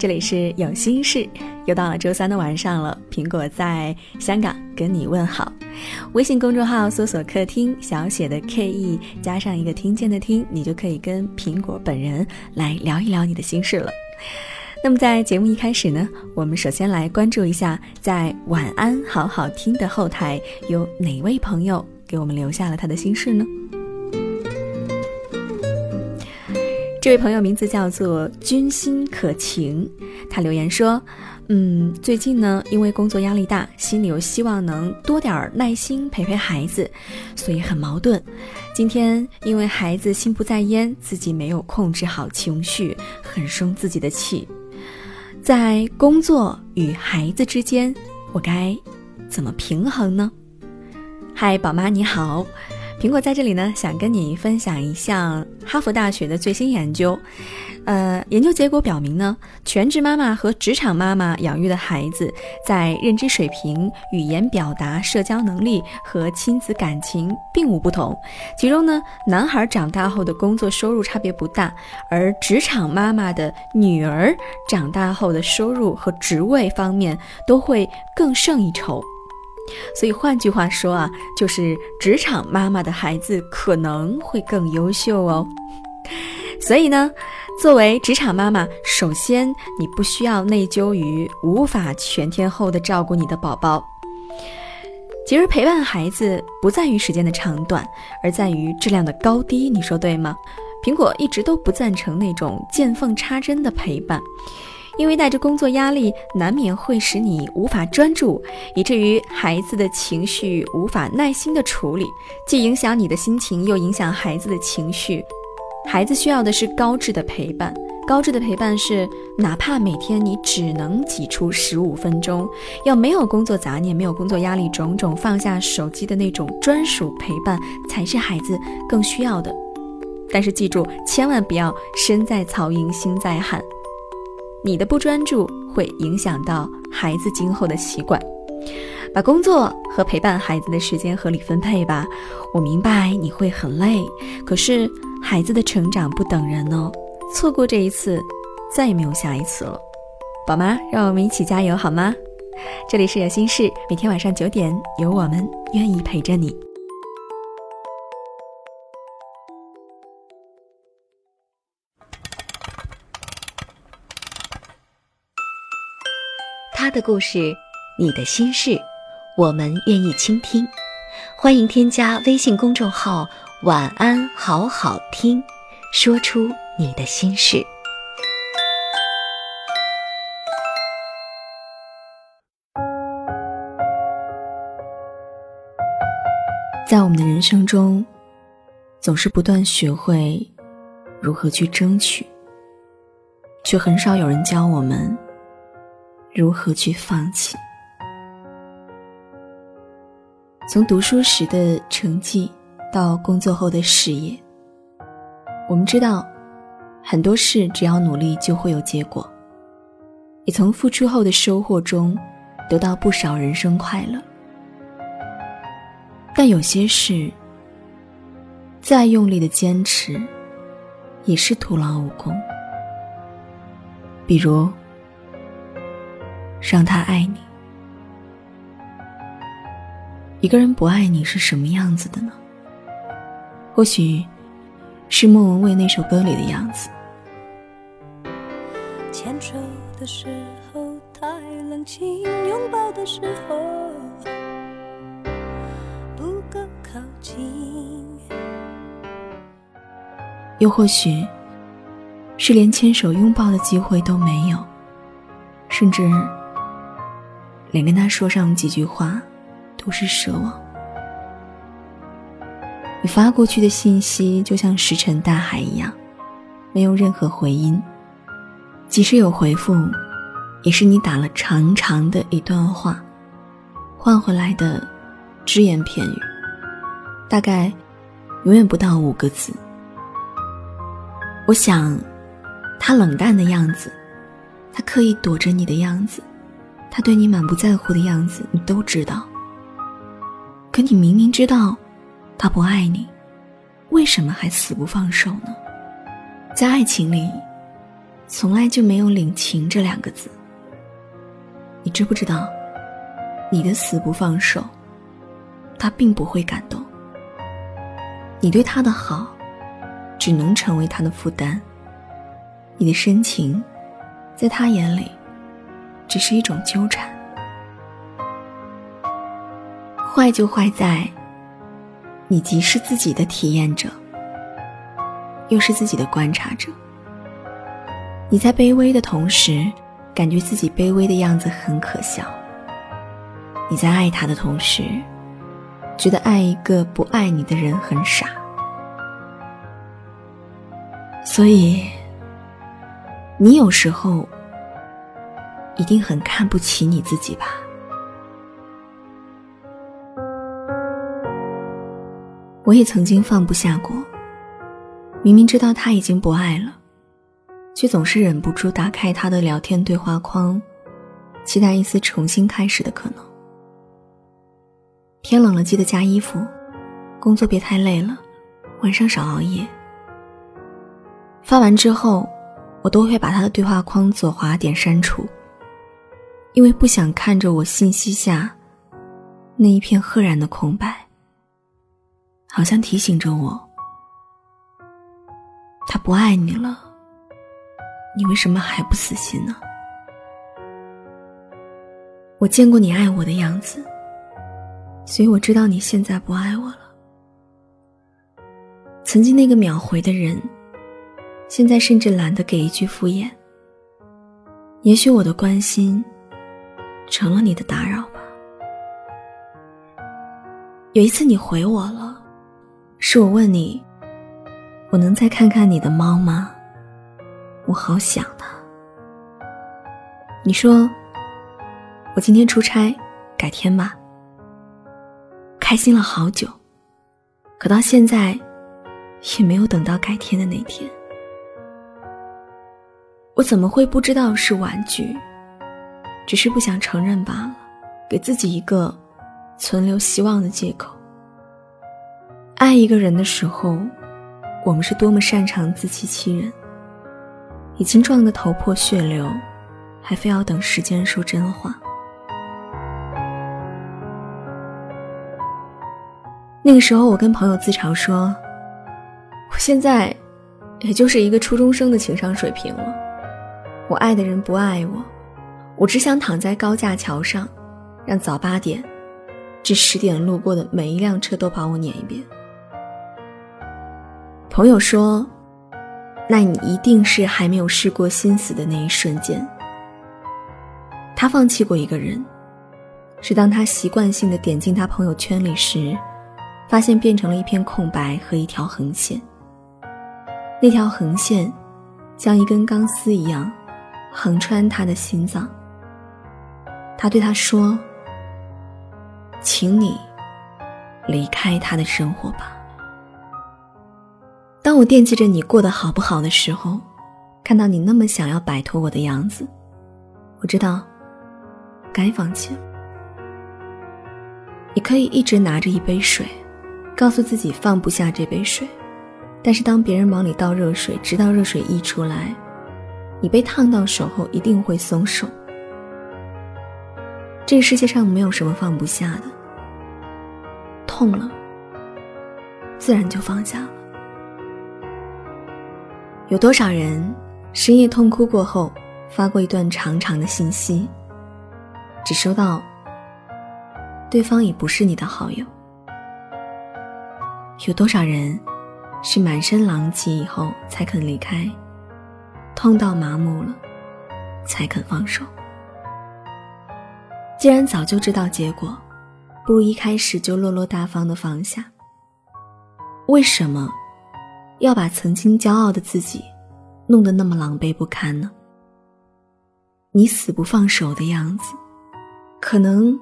这里是有心事，又到了周三的晚上了。苹果在香港跟你问好，微信公众号搜索“客厅”，小写的 K E 加上一个听见的听，你就可以跟苹果本人来聊一聊你的心事了。那么在节目一开始呢，我们首先来关注一下，在晚安好好听的后台有哪位朋友给我们留下了他的心事呢？这位朋友名字叫做君心可晴，他留言说：“嗯，最近呢，因为工作压力大，心里又希望能多点耐心陪陪孩子，所以很矛盾。今天因为孩子心不在焉，自己没有控制好情绪，很生自己的气。在工作与孩子之间，我该怎么平衡呢？”嗨，宝妈你好。苹果在这里呢，想跟你分享一项哈佛大学的最新研究。呃，研究结果表明呢，全职妈妈和职场妈妈养育的孩子，在认知水平、语言表达、社交能力和亲子感情并无不同。其中呢，男孩长大后的工作收入差别不大，而职场妈妈的女儿长大后的收入和职位方面都会更胜一筹。所以换句话说啊，就是职场妈妈的孩子可能会更优秀哦。所以呢，作为职场妈妈，首先你不需要内疚于无法全天候的照顾你的宝宝。其实陪伴孩子不在于时间的长短，而在于质量的高低。你说对吗？苹果一直都不赞成那种见缝插针的陪伴。因为带着工作压力，难免会使你无法专注，以至于孩子的情绪无法耐心的处理，既影响你的心情，又影响孩子的情绪。孩子需要的是高质的陪伴，高质的陪伴是哪怕每天你只能挤出十五分钟，要没有工作杂念，没有工作压力，种种放下手机的那种专属陪伴，才是孩子更需要的。但是记住，千万不要身在曹营心在汉。你的不专注会影响到孩子今后的习惯，把工作和陪伴孩子的时间合理分配吧。我明白你会很累，可是孩子的成长不等人哦，错过这一次，再也没有下一次了。宝妈，让我们一起加油好吗？这里是有心事，每天晚上九点，有我们愿意陪着你。的故事，你的心事，我们愿意倾听。欢迎添加微信公众号“晚安好好听”，说出你的心事。在我们的人生中，总是不断学会如何去争取，却很少有人教我们。如何去放弃？从读书时的成绩到工作后的事业，我们知道很多事只要努力就会有结果。也从付出后的收获中得到不少人生快乐。但有些事，再用力的坚持，也是徒劳无功。比如。让他爱你。一个人不爱你是什么样子的呢？或许，是莫文蔚那首歌里的样子。牵手的时候太冷清，拥抱的时候不够靠近。又或许，是连牵手拥抱的机会都没有，甚至。连跟他说上几句话，都是奢望。你发过去的信息就像石沉大海一样，没有任何回音。即使有回复，也是你打了长长的一段话，换回来的只言片语，大概永远不到五个字。我想，他冷淡的样子，他刻意躲着你的样子，他对你满不在乎的样子，你都知道。可你明明知道，他不爱你，为什么还死不放手呢？在爱情里，从来就没有领情这两个字。你知不知道，你的死不放手，他并不会感动。你对他的好，只能成为他的负担。你的深情，在他眼里，只是一种纠缠。坏就坏在，你既是自己的体验者，又是自己的观察者。你在卑微的同时，感觉自己卑微的样子很可笑；你在爱他的同时，觉得爱一个不爱你的人很傻。所以，你有时候一定很看不起你自己吧？我也曾经放不下过，明明知道他已经不爱了，却总是忍不住打开他的聊天对话框，期待一丝重新开始的可能。天冷了记得加衣服，工作别太累了，晚上少熬夜。发完之后，我都会把他的对话框左滑点删除，因为不想看着我信息下那一片赫然的空白。好像提醒着我，他不爱你了，你为什么还不死心呢？我见过你爱我的样子，所以我知道你现在不爱我了。曾经那个秒回的人，现在甚至懒得给一句敷衍。也许我的关心，成了你的打扰吧。有一次你回我了。是我问你，我能再看看你的猫吗？我好想它。你说，我今天出差，改天吧。开心了好久，可到现在，也没有等到改天的那天。我怎么会不知道是玩具？只是不想承认罢了，给自己一个存留希望的借口。爱一个人的时候，我们是多么擅长自欺欺人。已经撞得头破血流，还非要等时间说真话。那个时候，我跟朋友自嘲说：“我现在，也就是一个初中生的情商水平了。我爱的人不爱我，我只想躺在高架桥上，让早八点至十点路过的每一辆车都把我撵一遍。”朋友说：“那你一定是还没有试过心死的那一瞬间。他放弃过一个人，是当他习惯性的点进他朋友圈里时，发现变成了一片空白和一条横线。那条横线，像一根钢丝一样，横穿他的心脏。他对他说：‘请你离开他的生活吧。’”当我惦记着你过得好不好的时候，看到你那么想要摆脱我的样子，我知道该放弃了。你可以一直拿着一杯水，告诉自己放不下这杯水，但是当别人往里倒热水，直到热水溢出来，你被烫到手后一定会松手。这个世界上没有什么放不下的，痛了，自然就放下了。有多少人深夜痛哭过后，发过一段长长的信息，只收到对方已不是你的好友？有多少人是满身狼藉以后才肯离开，痛到麻木了才肯放手？既然早就知道结果，不如一开始就落落大方的放下。为什么？要把曾经骄傲的自己弄得那么狼狈不堪呢？你死不放手的样子，可能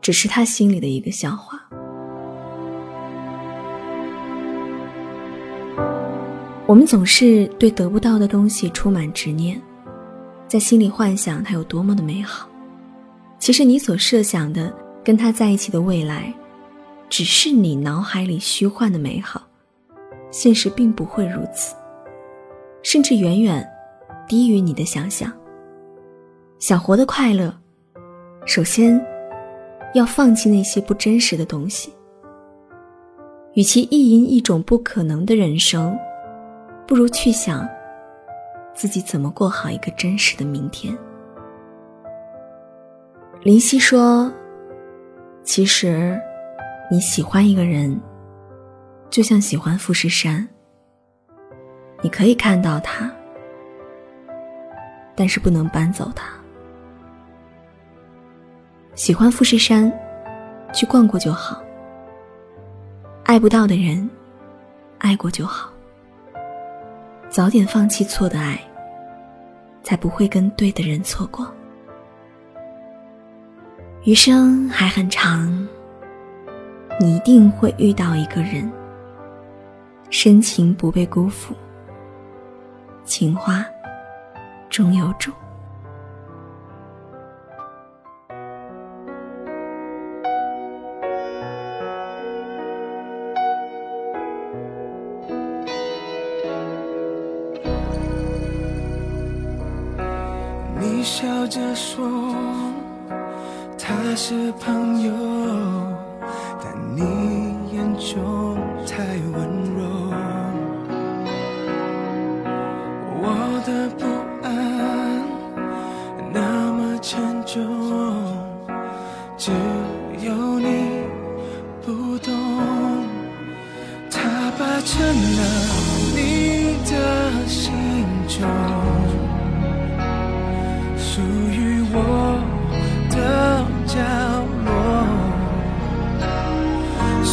只是他心里的一个笑话。我们总是对得不到的东西充满执念，在心里幻想它有多么的美好。其实你所设想的跟他在一起的未来，只是你脑海里虚幻的美好，现实并不会如此，甚至远远低于你的想象。想活得快乐，首先要放弃那些不真实的东西。与其意淫一种不可能的人生，不如去想自己怎么过好一个真实的明天。林夕说：“其实，你喜欢一个人，就像喜欢富士山。你可以看到它，但是不能搬走它。喜欢富士山，去逛过就好。爱不到的人，爱过就好。早点放弃错的爱，才不会跟对的人错过。”余生还很长，你一定会遇到一个人，深情不被辜负，情话终有主。就太温柔。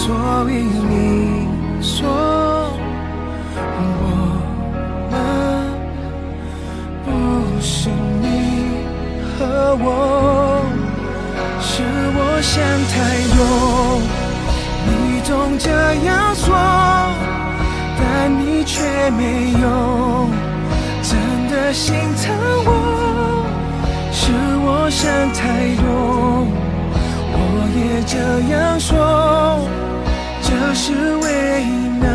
所以你说我们不是你和我，是我想太多。你总这样说，但你却没有真的心疼我，是我想太多。我也这样说，这是唯一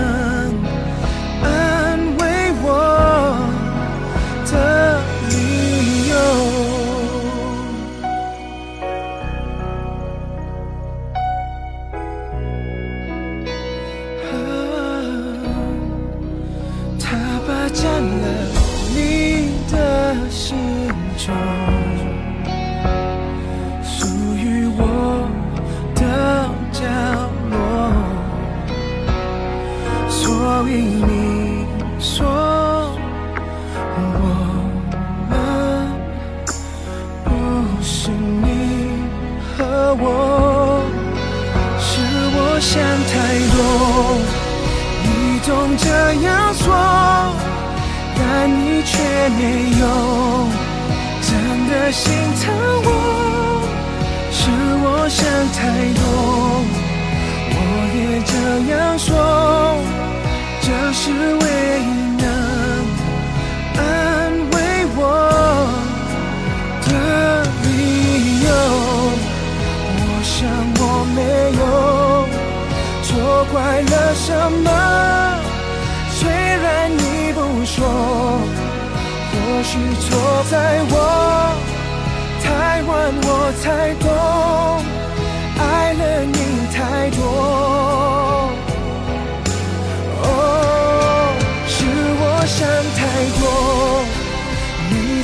想太多。我也这样说。这是唯一能安慰我的理由。我想我没有错怪了什么，虽然你不说，或许错在我太晚，我才懂，